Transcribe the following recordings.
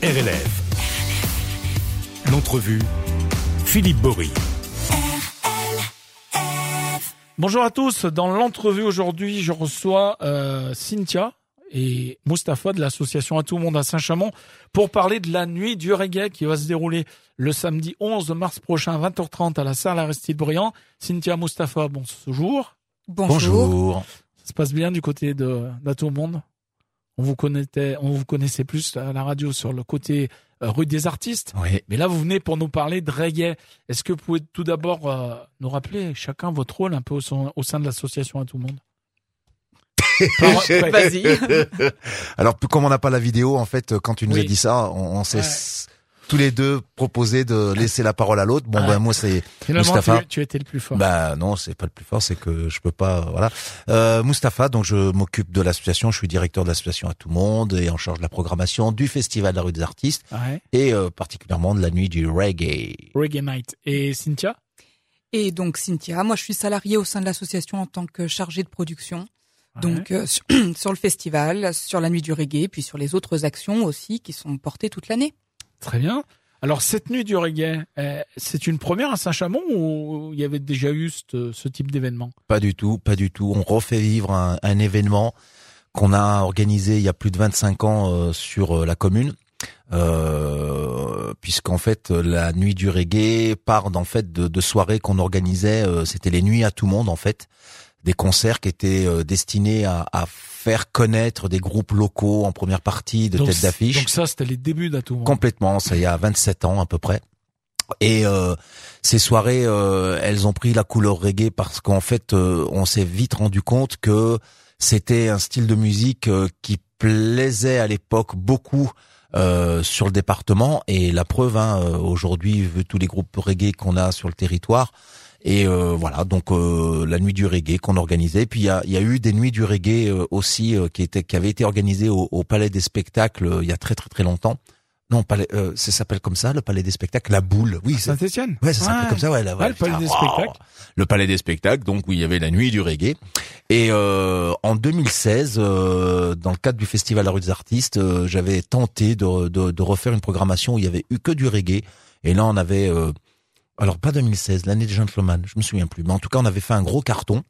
RLF. L'entrevue, Philippe Bory. Bonjour à tous. Dans l'entrevue aujourd'hui, je reçois euh, Cynthia et Mustapha de l'association À tout le monde à Saint-Chamond pour parler de la nuit du reggae qui va se dérouler le samedi 11 mars prochain à 20h30 à la salle Aristide Briand. Cynthia, Mustapha, bonjour. Bonjour. Ça se passe bien du côté de d'À tout le monde? On vous connaissait, on vous connaissait plus à la radio sur le côté euh, rue des artistes. Oui. Mais là, vous venez pour nous parler de reggae. Est-ce que vous pouvez tout d'abord euh, nous rappeler chacun votre rôle un peu au, sein- au sein de l'association à tout le monde? Vas-y. Alors, comme on n'a pas la vidéo, en fait, quand tu nous Oui. as dit ça, on, on s'est Ouais. Tous les deux proposé de laisser la parole à l'autre. Bon, Ouais. ben moi, c'est Finalement, Mustapha. tu, tu étais le plus fort. bah non, c'est pas le plus fort, c'est que je peux pas. Voilà. Euh, Mustapha, donc je m'occupe de l'association. Je suis directeur de l'association à tout le monde et en charge de la programmation du festival de la rue des artistes Ouais. et euh, particulièrement de la nuit du reggae. Reggae Night. Et Cynthia? Et donc Cynthia, moi je suis salariée au sein de l'association en tant que chargée de production. Donc euh, sur, sur le festival, sur la nuit du reggae, puis sur les autres actions aussi qui sont portées toute l'année. Très bien. Alors, cette nuit du reggae, euh, c'est une première à Saint-Chamond ou il y avait déjà eu ce, type d'événement? Pas du tout, pas du tout. On refait vivre un, événement qu'on a organisé il y a plus de 25 ans euh, sur euh, la commune. Euh, puisqu'en fait la nuit du reggae part d'en fait de, soirées qu'on organisait euh, c'était les nuits à tout monde en fait des concerts qui étaient euh, destinés à, à faire connaître des groupes locaux en première partie de donc, tête d'affiche Donc ça, c'était les débuts le monde. Complètement, ça il y a 27 ans à peu près. Et euh, ces soirées, euh, elles ont pris la couleur reggae parce qu'en fait, euh, on s'est vite rendu compte que c'était un style de musique euh, qui plaisait à l'époque beaucoup euh, sur le département. Et la preuve, hein, euh, aujourd'hui, vu tous les groupes reggae qu'on a sur le territoire. Et euh, voilà, donc euh, la nuit du reggae qu'on organisait. Puis il y a, y a eu des nuits du reggae euh, aussi euh, qui étaient qui avaient été organisées au, au Palais des Spectacles euh, il y a très très très longtemps. Non, palais, euh, ça s'appelle comme ça, le Palais des Spectacles, la boule. Oui, c'est Saint-Etienne Ouais, ça s'appelle comme ça, ouais. Là, Ouais, le Palais putain, des wow. Spectacles. Le Palais des Spectacles, donc où il y avait la nuit du reggae. Et euh, en 2016, euh, dans le cadre du Festival La Rue des Artistes, euh, j'avais tenté de, de, de refaire une programmation où il y avait eu que du reggae. Et là, on avait, euh, alors pas 2016, l'année des Gentlemen, je me souviens plus, mais en tout cas, on avait fait un gros carton.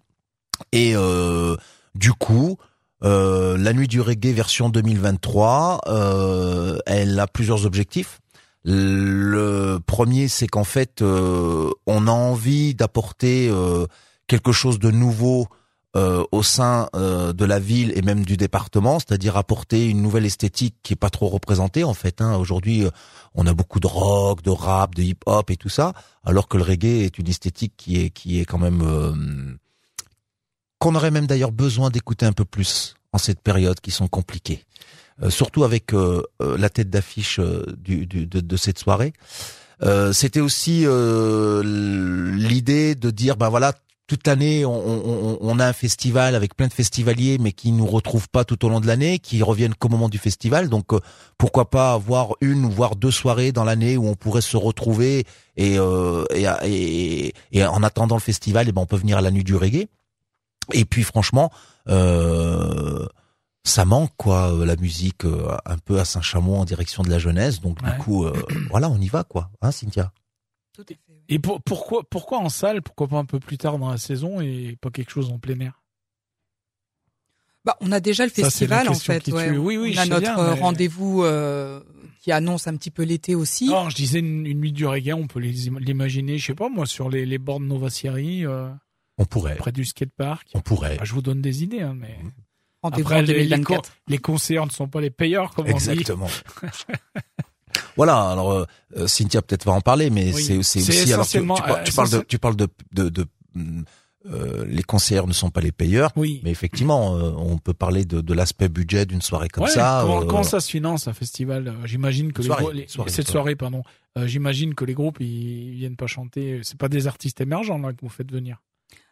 Et euh, du coup, euh, la nuit du reggae version 2023, euh, elle a plusieurs objectifs. Le premier, c'est qu'en fait, euh, on a envie d'apporter euh, quelque chose de nouveau euh, au sein euh, de la ville et même du département, c'est-à-dire apporter une nouvelle esthétique qui est pas trop représentée en fait. Hein. Aujourd'hui, euh, on a beaucoup de rock, de rap, de hip-hop et tout ça, alors que le reggae est une esthétique qui est qui est quand même euh, qu'on aurait même d'ailleurs besoin d'écouter un peu plus en cette période qui sont compliquées. Euh, surtout avec euh, euh, la tête d'affiche du, du- de, de cette soirée. C'était aussi l'idée de dire, ben voilà, toute l'année, on, on- on a un festival avec plein de festivaliers, mais qui nous retrouvent pas tout au long de l'année, qui reviennent qu'au moment du festival. Donc, euh, pourquoi pas avoir une ou voire deux soirées dans l'année où on pourrait se retrouver et, euh, et, et, et en attendant le festival, et ben on peut venir à la nuit du reggae. Et puis, franchement, euh, ça manque quoi, euh, la musique euh, un peu à Saint-Chamond en direction de la jeunesse. Donc, Ouais. du coup, euh, voilà, on y va quoi, hein, Cynthia? Tout à fait. Et pour- pourquoi, pourquoi en salle? Pourquoi pas un peu plus tard dans la saison et pas quelque chose en plein air? Bah, on a déjà le Ça, c'est la festival en question fait. qui ouais. tue. Oui, oui, on a notre bien, euh, mais- rendez-vous euh, qui annonce un petit peu l'été aussi. Non, je disais une, une nuit du reggae, on peut l'imaginer, je sais pas moi, sur les, les bords de Nova Sierra, euh, On pourrait, près du skatepark. on pourrait. Bah, je vous donne des idées, hein, mais Rendez-vous après en les, les, 2024. con- les concerts ne sont pas les payeurs, comme on dit. Exactement. voilà. Alors euh, euh, Cynthia peut-être va en parler, mais Oui. c'est aussi. Alors tu, euh, tu parles de, essentiel- tu parles de de, de, hum, euh, les concerts ne sont pas les payeurs, Oui. mais effectivement, euh, on peut parler de, de l'aspect budget d'une soirée comme Ouais, ça. comment, euh, comment ça se finance un festival J'imagine que les Soirée, gros- les- soirée, cette soirée. soirée, pardon. Euh, J'imagine que les groupes ils viennent pas chanter. C'est pas des artistes émergents là que vous faites venir.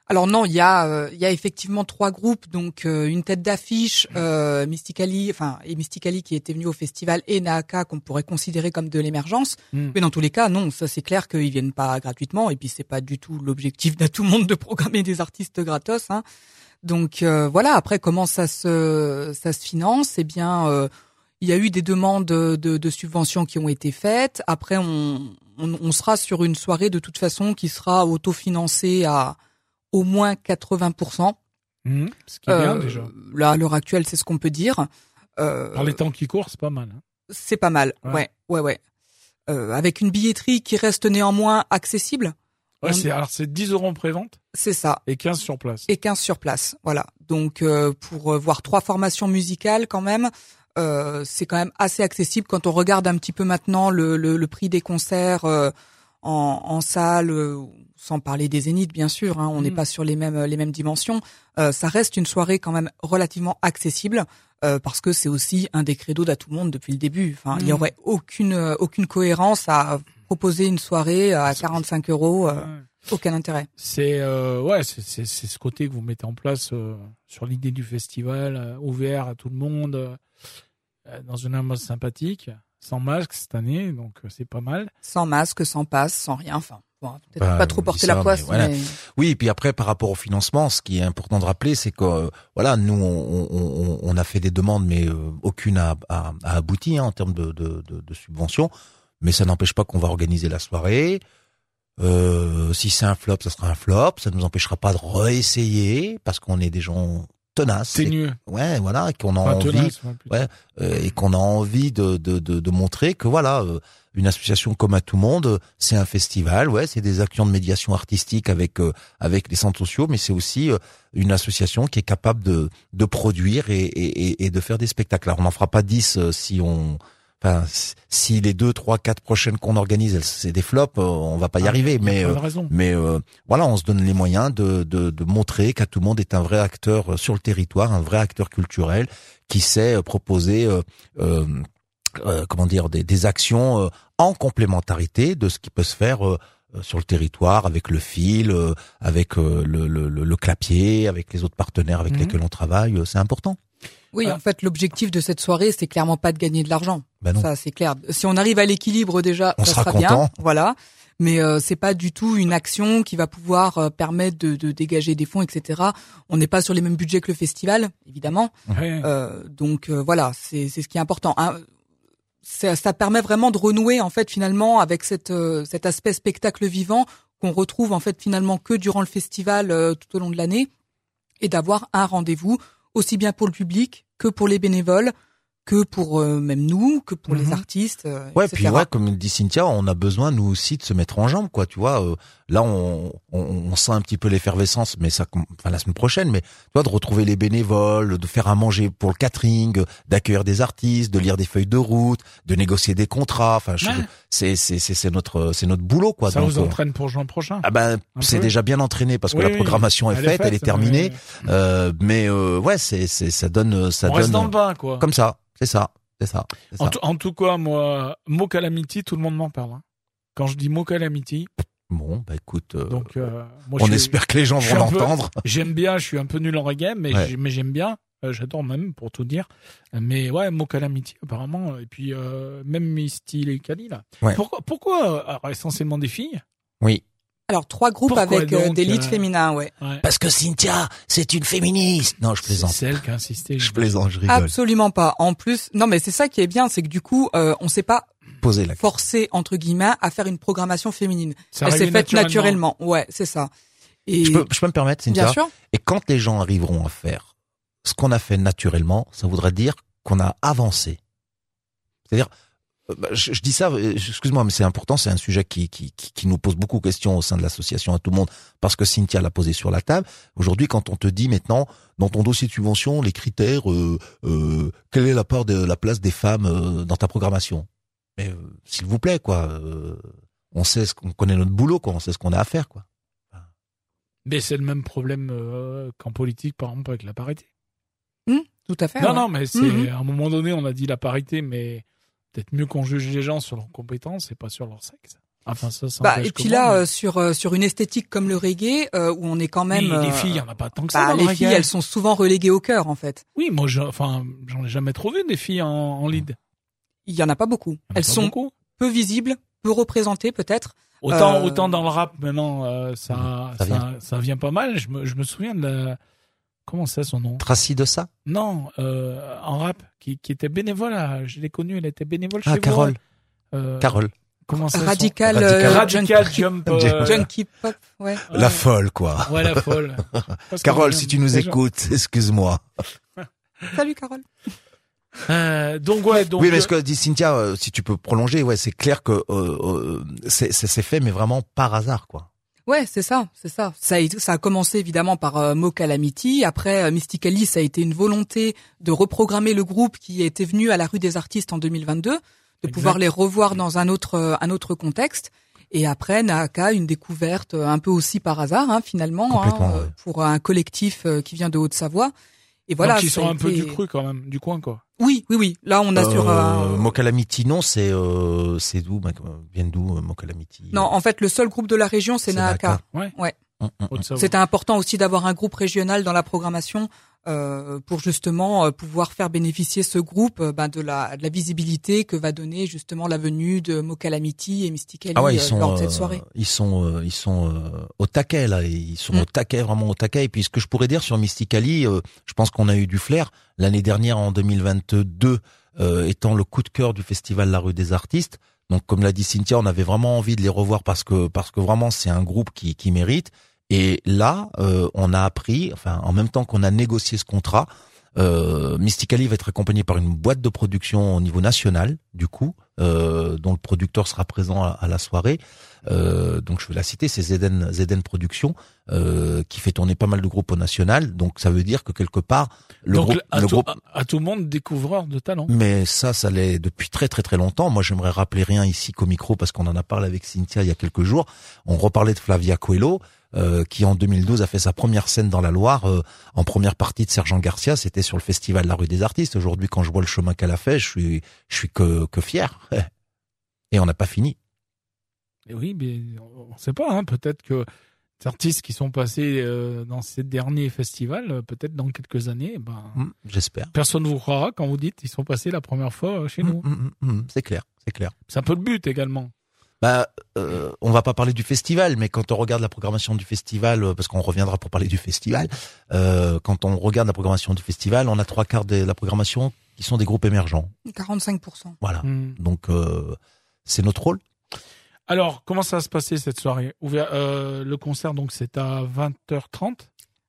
Alors non, il y a euh, il y a effectivement trois groupes, donc euh, une tête d'affiche, euh, Mysticali, enfin et Mysticali qui était venu au festival et Naaka qu'on pourrait considérer comme de l'émergence. Hmm. Mais dans tous les cas, non, ça c'est clair qu'ils viennent pas gratuitement et puis c'est pas du tout l'objectif d'un tout le monde de programmer des artistes gratos. Hein. Donc euh, voilà. Après, comment ça se ça se finance? Eh bien, euh, Il y a eu des demandes de, de subventions qui ont été faites. Après, on, on, on, sera sur une soirée de toute façon qui sera autofinancée à au moins 80%. Mmh, ce qui est bien déjà. Là, à l'heure actuelle, c'est ce qu'on peut dire. Euh, Par les temps qui courent, c'est pas mal. Hein. C'est pas mal, ouais, ouais, ouais. Euh, avec une billetterie qui reste néanmoins accessible. Ouais, c'est alors c'est 10 euros en prévente. C'est ça. Et 15 sur place. Et 15 sur place, voilà. Donc euh, pour euh, voir trois formations musicales quand même, euh, c'est quand même assez accessible quand on regarde un petit peu maintenant le, le, le prix des concerts euh, en, en, salle, sans parler des zéniths bien sûr. Hein, on n'est mm. pas sur les mêmes les mêmes dimensions. ça reste une soirée quand même relativement accessible. Euh, parce que c'est aussi un des credos d'à tout le monde depuis le début. Enfin, il y mm. aurait aucune euh, aucune cohérence à proposer une soirée à 45 euros. Euh, aucun intérêt. C'est ouais, c'est c'est ce côté que vous mettez en place sur l'idée du festival ouvert à tout le monde dans une ambiance sympathique, sans masque cette année, donc c'est pas mal. Sans masque, sans passe, sans rien. Enfin, peut-être bah, pas trop porter la poisse. Mais Oui, et puis après, par rapport au financement, ce qui est important de rappeler, c'est que euh, voilà, nous, on, on, on, a fait des demandes, mais euh, aucune a, a, a abouti hein, en termes de, de, de, de subventions. Mais ça n'empêche pas qu'on va organiser la soirée. Euh, si c'est un flop, ça sera un flop. Ça ne nous empêchera pas de réessayer parce qu'on est des gens tenaces. Et, ouais, voilà, qu'on a envie, ouais, euh, et qu'on a envie de, de, de, de, montrer que voilà, une association comme à tout monde, c'est un festival, ouais, c'est des actions de médiation artistique avec euh, avec les centres sociaux, mais c'est aussi euh, une association qui est capable de de produire et, et, et de faire des spectacles. Alors on n'en fera pas dix euh, si on Enfin, si les deux, trois, quatre prochaines qu'on organise, c'est des flops, on va pas y ah, arriver. Mais mais voilà, on se donne les moyens de, de, de montrer qu'à tout le monde est un vrai acteur sur le territoire, un vrai acteur culturel qui sait proposer euh, comment dire des, des actions euh, en complémentarité de ce qui peut se faire euh, sur le territoire avec le fil, avec le, le, le, clapier, avec les autres partenaires avec mhm. lesquels on travaille, c'est important. Oui, en fait, l'objectif de cette soirée, c'est clairement pas de gagner de l'argent. Ben ça, c'est clair. Si on arrive à l'équilibre déjà, on ça sera, bien. Voilà. Mais euh, c'est pas du tout une action qui va pouvoir permettre de, de, dégager des fonds, etc. On n'est pas sur les mêmes budgets que le festival, évidemment. Euh, donc voilà, c'est ce qui est important. Hein ça, ça, permet vraiment de renouer en fait finalement avec cette, euh, cet aspect spectacle vivant qu'on retrouve en fait finalement que durant le festival euh, tout au long de l'année et d'avoir un rendez-vous aussi bien pour le public que pour les bénévoles que pour euh, même nous, que pour les mhm. artistes. Euh, ouais, puis ouais, comme dit Cynthia, on a besoin nous aussi de se mettre en jambe, quoi. Tu vois, euh, là on, on, on, sent un petit peu l'effervescence, mais ça, enfin la semaine prochaine, mais tu vois, de retrouver les bénévoles, de faire à manger pour le catering, d'accueillir des artistes, de lire des feuilles de route, de négocier des contrats. Enfin, c'est c'est c'est notre c'est notre boulot, quoi. Ça vous entraîne pour juin prochain. Ah ben, c'est déjà bien entraîné parce que la programmation est, faite, elle est terminée. Euh, mais ouais, c'est c'est ça donne ça on donne reste dans le bain, quoi. Comme ça. C'est ça, c'est ça. En, tout cas, moi, mot calamity, tout le monde m'en parle. Hein. Quand je dis mot calamity. Bon, bah écoute, euh, donc euh, moi, on espère que les gens vont l'entendre. J'aime bien, je suis un peu nul en reggae, mais mais j'aime bien. Euh, j'adore même, pour tout dire. Mais ouais, mot calamity, apparemment. Et puis même Misty et Kali là. Pourquoi, pourquoi essentiellement des filles? Oui. Alors trois groupes avec euh, des leads euh, féminins, ouais. Parce que Cynthia, c'est une féministe. Non, je plaisante. C'est elle qui a insisté. Je plaisante, je rigole. Absolument pas. En plus, non, mais c'est ça qui est bien, c'est que du coup, euh, on s'est pas Poser la forcé entre guillemets à faire une programmation féminine. Ça Elle s'est faite naturellement. Ouais, c'est ça. Et je peux, je peux me permettre, Cynthia? Bien sûr. Et quand les gens arriveront à faire ce qu'on a fait naturellement, ça voudrait dire qu'on a avancé. C'est-à-dire, euh, bah, je, dis ça, euh, excuse-moi, mais c'est important, c'est un sujet qui, qui, qui, nous pose beaucoup de questions au sein de l'association à tout le monde, parce que Cynthia l'a posé sur la table. Aujourd'hui, quand on te dit maintenant, dans ton dossier de subvention, les critères, euh, euh, quelle est la part de la place des femmes dans ta programmation? Mais s'il vous plaît, quoi, on sait ce qu'on connaît notre boulot, quoi, on sait ce qu'on a à faire, quoi. Mais c'est le même problème qu'en politique, par exemple, avec la parité. Mmh, tout à fait. Non, non, mais c'est mmh. à un moment donné, on a dit la parité, mais peut-être mieux qu'on juge les gens sur leurs compétences et pas sur leur sexe. Enfin, ça, ça bah, et puis là, euh, sur euh, sur une esthétique comme le reggae, euh, où on est quand même. les filles, il y en a pas tant que ça. Bah, les filles, elles sont souvent reléguées au cœur, en fait. Oui, moi, enfin, j'en ai jamais trouvé des filles en, en lead. Il y en a pas beaucoup. elles sont peu visibles, peu représentées, peut-être. Autant, autant dans le rap maintenant, ça, ça, ça, vient. pas mal. Je me, je me souviens de comment c'est son nom Tracy de ça Non, euh, en rap, qui, qui était bénévole. À, je l'ai connue, elle était bénévole ah, chez Carole. vous. Euh, Carole. Comment ça Radical, son... euh, Radical Jump. Euh... Junkie Pop, ouais. La folle, quoi. Ouais, la folle. Carole, si tu nous écoutes, excuse-moi. Salut, Carole. Euh, donc ouais, donc oui, mais ce que dit Cynthia, euh, si tu peux prolonger, ouais, c'est clair que euh, c'est fait, mais vraiment par hasard, quoi. Ouais, c'est ça, c'est ça. Ça a, ça a commencé évidemment par euh, Mo Calamity. Après, euh, Mystically, ça a été une volonté de reprogrammer le groupe qui était venu à la rue des artistes en 2022, de exact. pouvoir les revoir dans un autre, un autre contexte. Et après, Naaka, une découverte un peu aussi par hasard, hein, finalement, hein, ouais. pour un collectif qui vient de Haute-Savoie. Et voilà. Donc ils sont un peu du cru quand même, du coin quoi. Oui, oui, oui. Là, on a euh, sur un. Mokalamiti, non, c'est euh, c'est d'où Vient d'où Mokalamiti? Non, en fait, le seul groupe de la région, c'est Naaka. Ouais. Ouais. Hum, hum, C'était important aussi d'avoir un groupe régional dans la programmation euh, pour justement euh, pouvoir faire bénéficier ce groupe euh, ben, de, la, de la visibilité que va donner justement la venue de Mokalamiti et Mysticali ah ouais, ils sont, lors de cette soirée. ils sont, ils sont au taquet là, ils sont Mm. au taquet, vraiment au taquet. Et puis ce que je pourrais dire sur Mysticali, je pense qu'on a eu du flair l'année dernière en 2022, étant le coup de cœur du festival La Rue des Artistes. Donc comme l'a dit Cynthia, on avait vraiment envie de les revoir parce que parce que vraiment c'est un groupe qui, qui mérite. Et là, euh, on a appris, enfin en même temps qu'on a négocié ce contrat, euh, Mystically va être accompagné par une boîte de production au niveau national, du coup, euh, dont le producteur sera présent à, à la soirée. Euh, donc je vais la citer, c'est Zeden, Zeden Productions, euh, qui fait tourner pas mal de groupes au national. Donc ça veut dire que quelque part, le donc, groupe, à, le tout, groupe, à, à, tout le monde découvreur de talent. mais ça, ça l'est depuis très très très longtemps. Moi, j'aimerais rappeler rien ici qu'au micro parce qu'on en a parlé avec Cynthia il y a quelques jours. On reparlait de Flavia Coelho. Euh, qui en 2012 a fait sa première scène dans la Loire euh, en première partie de Sergent Garcia. C'était sur le festival de la rue des artistes. Aujourd'hui, quand je vois le chemin qu'elle a fait, je suis, je suis que, que fier. Et on n'a pas fini. Et oui, mais on ne sait pas. Hein, peut-être que des artistes qui sont passés euh, dans ces derniers festivals, peut-être dans quelques années, ben, mmh, j'espère. Personne ne vous croira quand vous dites ils sont passés la première fois chez nous. Mmh, mmh, c'est clair, c'est clair. C'est un peu le but également. Bah, euh, on va pas parler du festival, mais quand on regarde la programmation du festival, euh, parce qu'on reviendra pour parler du festival, euh, quand on regarde la programmation du festival, on a trois quarts de la programmation qui sont des groupes émergents. 45%. Voilà. Mmh. Donc euh, c'est notre rôle. Alors, comment ça va se passer cette soirée? Euh, Le concert, donc, c'est à 20h30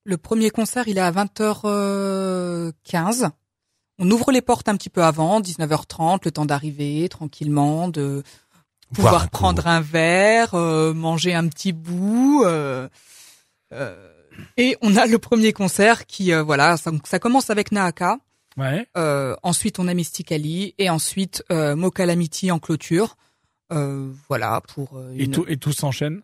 Le premier concert, il est à 20h15. On ouvre les portes un petit peu avant, 19h30, le temps d'arriver tranquillement, de pouvoir prendre un verre, euh, manger un petit bout. Euh, euh, et on a le premier concert qui, euh, voilà, ça, ça, commence avec Naaka. Ouais. Euh, ensuite, on a Mysticali et ensuite euh, Mokalamiti en clôture. Euh, voilà pour. Une... Et tout et tout s'enchaîne?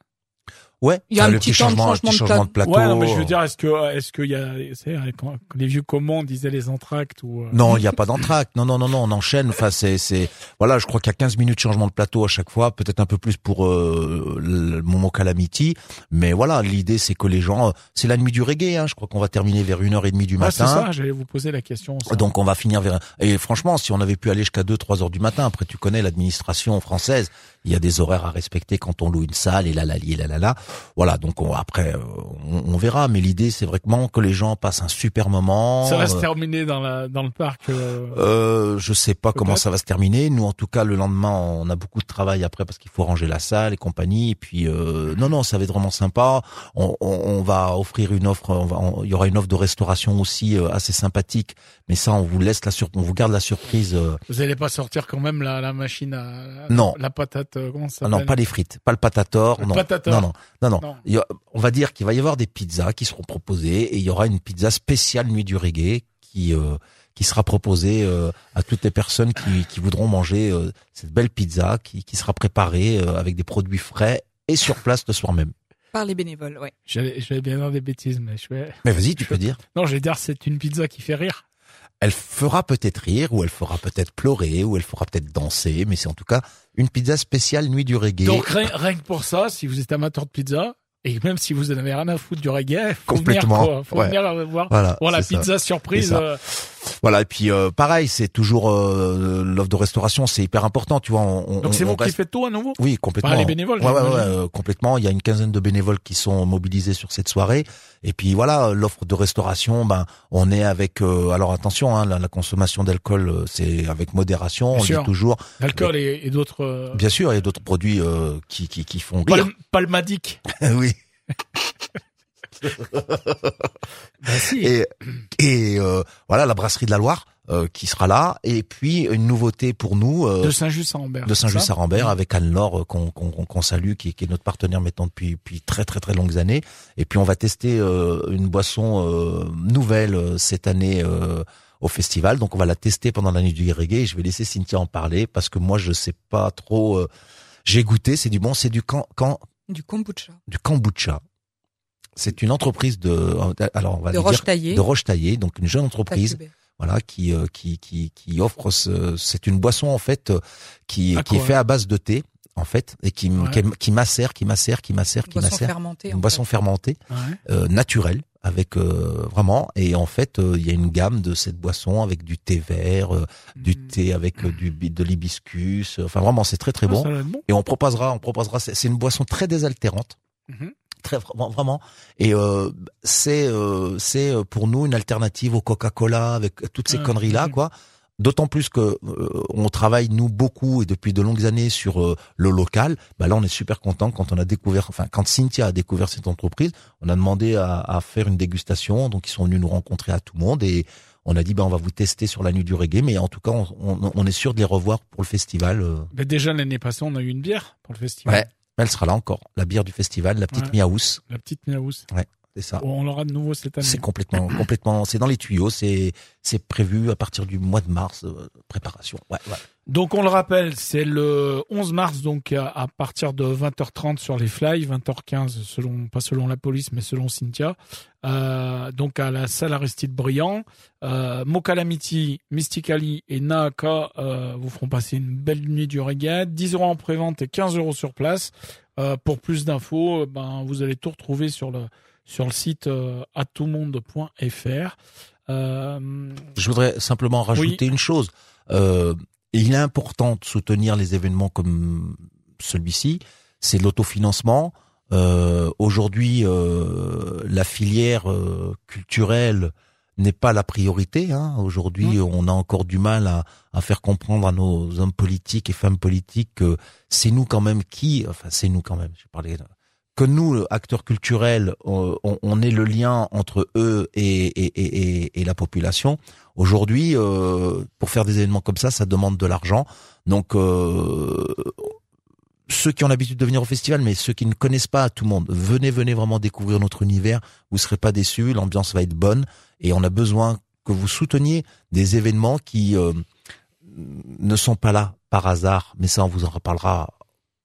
Ouais. Il y a un le petit, changement, changement, petit changement de plateau. Ouais, non, mais je veux dire, est-ce que est-ce qu'il y a, c'est quand les vieux commandes disaient les entractes ou. Euh... Non, il n'y a pas d'entracte. Non, non, non, non, on enchaîne. Enfin, c'est, c'est, voilà, je crois qu'il y a 15 minutes de changement de plateau à chaque fois, peut-être un peu plus pour euh, le Momo Calamity, mais voilà, l'idée c'est que les gens, c'est la nuit du reggae. Hein, je crois qu'on va terminer vers une heure et demie du ah, matin. C'est ça, j'allais vous poser la question. Ça. Donc on va finir vers. Et franchement, si on avait pu aller jusqu'à 2 trois heures du matin, après tu connais l'administration française, il y a des horaires à respecter quand on loue une salle et là là et là là là. Voilà, donc on, après on, on, verra, mais l'idée c'est vraiment que les gens passent un super moment. Ça va se terminer dans la dans le parc. Euh, euh je sais pas comment ça va se terminer. Nous en tout cas le lendemain on a beaucoup de travail après parce qu'il faut ranger la salle et compagnie. Et puis euh, non non ça va être vraiment sympa. On, on, on va offrir une offre, on va, il y aura une offre de restauration aussi euh, assez sympathique. Mais ça on vous laisse la sur, on vous garde la surprise. euh. Vous allez pas sortir quand même la, la machine à non la patate euh, comment ça ah non pas les frites, pas le patator. Le non. patator. non non non non. non. A, on va dire qu'il va y avoir des pizzas qui seront proposées et il y aura une pizza spéciale nuit du reggae qui euh, qui sera proposée euh, à toutes les personnes qui, qui voudront manger euh, cette belle pizza qui, qui sera préparée euh, avec des produits frais et sur place le soir même. Par les bénévoles, ouais. J'allais, j'allais bien dire des bêtises, mais je vais. Mais vas-y, tu peux dire. Non, je vais dire c'est une pizza qui fait rire. Elle fera peut-être rire, ou elle fera peut-être pleurer, ou elle fera peut-être danser, mais c'est en tout cas une pizza spéciale nuit du reggae. Donc rien, rien que pour ça, si vous êtes amateur de pizza, et même si vous n'avez rien à foutre du reggae, faut Complètement. venir, quoi. Faut ouais. venir voir, voilà, voir la ça. pizza surprise. Euh, Voilà et puis euh, pareil, c'est toujours euh, l'offre de restauration, c'est hyper important, tu vois. On, Donc c'est vous qui faites tout à nouveau? Oui, complètement. Les bénévoles, Ouais, ouais, ouais, euh, complètement. Il y a une quinzaine de bénévoles qui sont mobilisés sur cette soirée. Et puis voilà, l'offre de restauration, ben on est avec. euh, alors attention, hein, la, la consommation d'alcool, euh, c'est avec modération. Bien on sûr. dit toujours. L'alcool et, et d'autres. Bien sûr, il y a d'autres produits euh, qui, qui qui font rire. Palm- Palmadic. oui. Bah si. Et et euh, voilà, la brasserie de la Loire euh, qui sera là. Et puis une nouveauté pour nous. euh, de Saint-Just-Saint-Rambert. de Saint-Just-Saint-Rambert avec Anne-Laure euh, qu'on qu'on qu'on salue qui, qui est notre partenaire maintenant depuis depuis très très très longues années et puis on va tester euh, une boisson euh, nouvelle euh, cette année euh, au festival donc on va la tester pendant la nuit du reggae et je vais laisser Cynthia en parler parce que moi je sais pas trop euh, j'ai goûté c'est du bon c'est du can, can- Du kombucha. du kombucha c'est une entreprise de alors on va De lui roche dire taillée. de Roche Taillée donc une jeune entreprise voilà qui euh, qui qui qui offre ce, c'est une boisson en fait euh, qui À qui est faite à base de thé en fait et qui Ouais. qui, qui macère qui macère qui macère Une qui boisson macère fermentée. une boisson fait. fermentée Ouais. euh, naturelle avec euh, vraiment et en fait euh, il y a une gamme de cette boisson avec du thé vert euh, du Mm. thé avec euh, du de l'hibiscus enfin vraiment c'est très très Ah, bon et on proposera on proposera c'est c'est une boisson très désaltérante Mhm. Très vraiment et euh, c'est euh, c'est euh, pour nous une alternative au Coca-Cola avec toutes ces Ah, conneries là mhm. quoi. D'autant plus que euh, on travaille nous beaucoup et depuis de longues années sur euh, le local. Bah là on est super content quand on a découvert enfin quand Cynthia a découvert cette entreprise. On a demandé à, à faire une dégustation. Donc ils sont venus nous rencontrer à tout le monde et on a dit bah on va vous tester sur la nuit du reggae. Mais en tout cas on, on, on est sûr de les revoir pour le festival euh. Mais déjà l'année passée, on a eu une bière pour le festival. ouais elle sera là encore la bière du festival la petite Ouais. Miaous La petite Miaous. C'est ça On l'aura de nouveau cette année. C'est complètement, complètement, c'est dans les tuyaux, c'est, c'est prévu à partir du mois de mars, euh, préparation. Ouais, ouais. Donc on le rappelle, c'est le 11 mars, donc à, à partir de 20h30 sur les fly, 20h15 selon pas selon la police, mais selon Cynthia. Euh, donc à la salle Aristide Briand, euh, Mokalamiti, Mysticali et Naaka euh, vous feront passer une belle nuit du reggae. 10 euros en prévente et 15 euros sur place. Euh, pour plus d'infos, ben vous allez tout retrouver sur le sur le site euh, atoumonde.fr. Euh, Je voudrais simplement rajouter une chose. Euh, il est important de soutenir les événements comme celui-ci. C'est l'autofinancement. Euh, Aujourd'hui, euh, la filière euh, culturelle n'est pas la priorité. Hein. Aujourd'hui, on a encore du mal à, à faire comprendre à nos hommes politiques et femmes politiques que c'est nous quand même qui, enfin c'est nous quand même. Je parlais que nous, acteurs culturels, on, est le lien entre eux et, la population. Aujourd'hui, euh, pour faire des événements comme ça, ça demande de l'argent. Donc, euh, ceux qui ont l'habitude de venir au festival, mais ceux qui ne connaissent pas tout le monde, venez, venez vraiment découvrir notre univers. Vous serez pas déçus, l'ambiance va être bonne et on a besoin que vous souteniez des événements qui euh, ne sont pas là par hasard. Mais ça, on vous en reparlera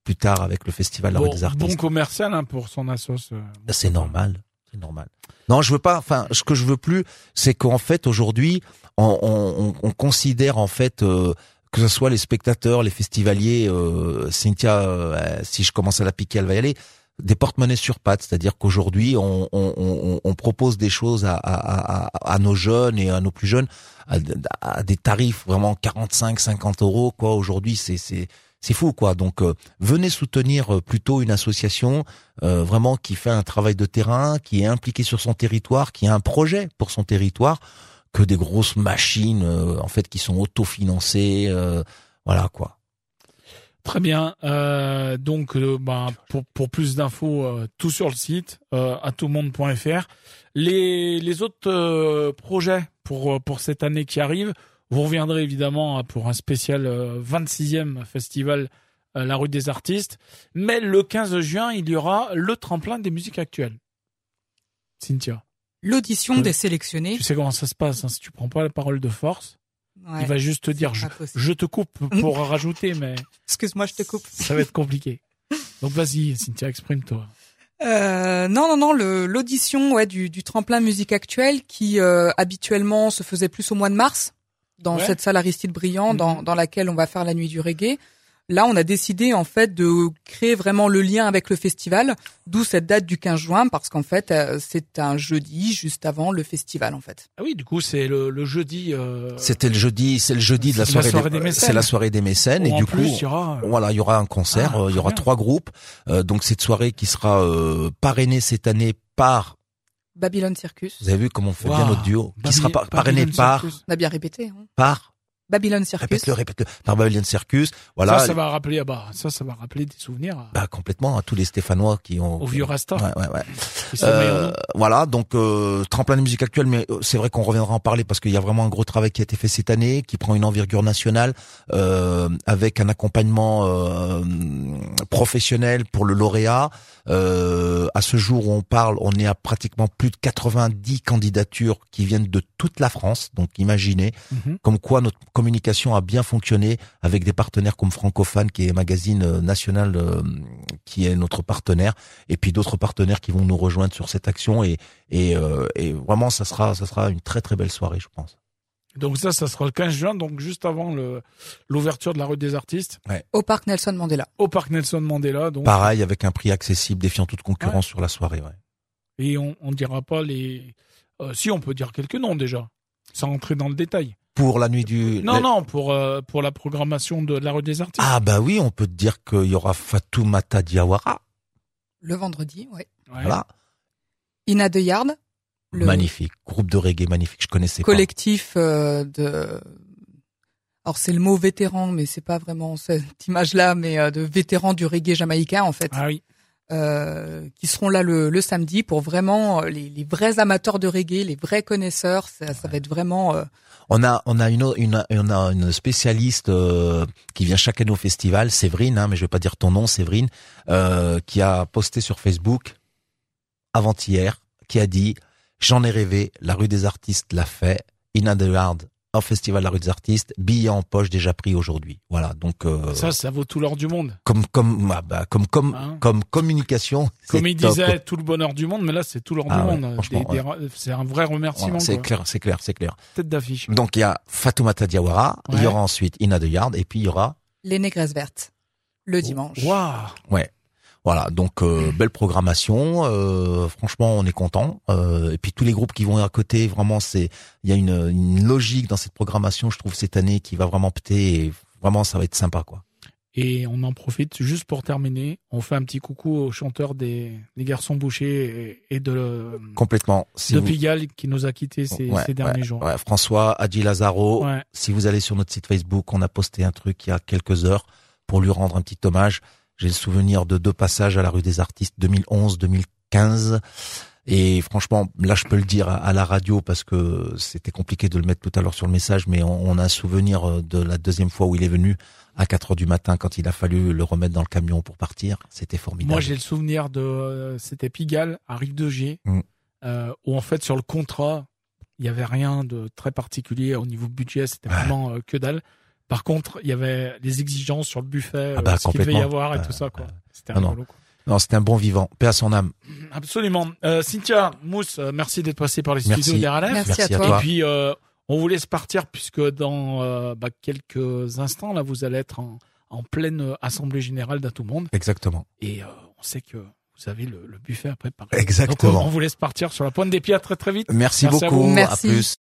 plus tard avec le festival bon, des bon commercial hein, pour son assos. euh, C'est normal, c'est normal. Non, je veux pas. Enfin, ce que je veux plus, c'est qu'en fait aujourd'hui, on, on- on considère en fait euh, que ce soit les spectateurs, les festivaliers. Euh, Cynthia, euh, si je commence à la piquer, elle va y aller. Des porte-monnaies sur pattes, c'est-à-dire qu'aujourd'hui, on, on- on- on propose des choses à, à- à- à nos jeunes et à nos plus jeunes à, à des tarifs vraiment 45, 50 euros. Quoi, aujourd'hui, c'est c'est c'est fou, quoi. Donc, euh, venez soutenir euh, plutôt une association euh, vraiment qui fait un travail de terrain, qui est impliqué sur son territoire, qui a un projet pour son territoire, que des grosses machines euh, en fait qui sont autofinancées, euh, voilà quoi. Très bien. Euh, donc, bah, pour, pour plus d'infos, euh, tout sur le site, euh, atoutmonde.fr. Les, les autres projets pour, pour cette année qui arrive, vous reviendrez évidemment hein, pour un spécial euh, 26e festival euh, La Rue des Artistes. Mais le 15 juin, il y aura le tremplin des musiques actuelles. Cynthia, L'audition des sélectionnés. tu sais comment ça se passe. Hein, si tu prends pas la parole de force, Ouais, il va juste te dire je, te coupe pour rajouter, mais Excuse-moi, je te coupe. ça va être compliqué. Donc vas-y, Cynthia, exprime-toi. Euh, non, non, non, l'audition ouais, du, du tremplin musique actuelle qui euh, habituellement se faisait plus au mois de mars dans Ouais. cette salle Aristide Briand Mhm. dans, dans laquelle on va faire la nuit du reggae. Là, on a décidé en fait de créer vraiment le lien avec le festival, d'où cette date du 15 juin, parce qu'en fait, euh, c'est un jeudi juste avant le festival en fait. Ah oui, du coup, c'est le, le, jeudi. Euh... C'était le jeudi, c'est le jeudi de la soirée, des, mécènes. C'est la soirée des mécènes et du coup, il y aura, voilà, il y aura un concert, ah, il y aura trois groupes. Euh, donc cette soirée qui sera euh, parrainée cette année par Babylone Circus. Vous avez vu comment on fait bien notre duo, qui sera parrainé par. On a bien répété. Hein. Par Babylon Circus. Répète-le, répète-le. Par Babylon Circus. Voilà. Ça, ça va rappeler, ah bah, ça, ça va rappeler des souvenirs. Bah, complètement, à tous les Stéphanois qui ont. Au vieux Rasta. Ouais, ouais, ouais. Euh, voilà, donc, euh, tremplin de musique actuelle, mais euh, c'est vrai qu'on reviendra en parler parce qu'il y a vraiment un gros travail qui a été fait cette année, qui prend une envergure nationale, euh, avec un accompagnement, euh, professionnel pour le lauréat. Euh, à ce jour où on parle, on est à pratiquement plus de 90 candidatures qui viennent de toute la France. Donc, imaginez, mhm. comme quoi notre communication a bien fonctionné avec des partenaires comme Francophone, qui est un magazine euh, national, euh, qui est notre partenaire, et puis d'autres partenaires qui vont nous rejoindre sur cette action. Et, et, euh, et vraiment, ça sera, ça sera une très très belle soirée, je pense. Donc ça, ça sera le 15 juin, donc juste avant l'ouverture de la rue des artistes. Ouais. Au parc Nelson Mandela. Au parc Nelson Mandela. Donc. Pareil, avec un prix accessible, défiant toute concurrence sur la soirée. Ouais. Et on, on dira pas les. si on peut dire quelques noms déjà, sans entrer dans le détail pour la nuit du. Non, non, pour euh, pour la programmation de, la rue des artistes. Ah bah oui, on peut dire qu'il y aura Fatoumata Diawara. Le vendredi, oui. Voilà. Ina de Yard. Magnifique, groupe de reggae magnifique, je connaissais collectif pas. Collectif euh, de. Alors c'est le mot vétéran, mais c'est pas vraiment cette image-là, mais euh, de vétéran du reggae jamaïcain en fait. Ah oui. Euh, qui seront là le, le samedi pour vraiment les, les, vrais amateurs de reggae, les vrais connaisseurs. Ça, ça va être vraiment. Euh, on a on a une une on a une spécialiste euh, qui vient chaque année au festival, Séverine, hein, mais je vais pas dire ton nom, Séverine, euh, qui a posté sur Facebook avant-hier, qui a dit j'en ai rêvé, la rue des artistes l'a fait, Ina au Festival de la rue des artistes, billets en poche déjà pris aujourd'hui. Voilà, donc euh, ça, ça vaut tout l'or du monde. Comme comme ah bah, comme comme hein comme communication. Comme il disait, tout le bonheur du monde, mais là c'est tout l'or du ah monde. C'est un vrai remerciement. c'est clair, c'est clair, c'est clair. Tête d'affiche. Donc il y a Fatoumata Diawara, il y aura ensuite Ina de Yard, et puis il y aura les Négresses vertes le dimanche. Waouh. Ouais. Voilà, donc euh, belle programmation. Euh, franchement, on est content. Euh, et puis tous les groupes qui vont à côté, vraiment, c'est il y a une, une, logique dans cette programmation, je trouve cette année qui va vraiment péter. Et vraiment, ça va être sympa, quoi. Et on en profite juste pour terminer. On fait un petit coucou aux chanteurs des, des Garçons Bouchés et, de complètement de Pigalle qui nous a quittés ces, ces derniers jours. Ouais, François, Adi Lazaro. Si vous allez sur notre site Facebook, on a posté un truc il y a quelques heures pour lui rendre un petit hommage. J'ai le souvenir de deux passages à la rue des artistes 2011-2015. Et franchement, là, je peux le dire à, la radio parce que c'était compliqué de le mettre tout à l'heure sur le message, mais on, a un souvenir euh, de la deuxième fois où il est venu à 4 heures du matin quand il a fallu le remettre dans le camion pour partir. C'était formidable. Moi, j'ai le souvenir de, euh, c'était Pigalle à Rive de G, mm. euh, où en fait sur le contrat, il y avait rien de très particulier au niveau budget, c'était vraiment que dalle. Par contre, il y avait des exigences sur le buffet, ah bah, euh, ce qu'il devait y avoir et tout ça. quoi. C'était un, non, c'était un bon vivant. Paix à son âme. Absolument. Euh, Cynthia, Mousse, euh, merci d'être passé par les studios d'RLF. Merci, merci, à toi. Et puis, euh, on vous laisse partir puisque dans euh, bah, quelques instants, là, vous allez être en, en pleine assemblée générale d'À tout monde. Exactement. Et on sait que vous avez le, le buffet à préparer. Exactement. Donc, on vous laisse partir sur la pointe des pieds. À très très vite. Merci, merci beaucoup. À, à plus.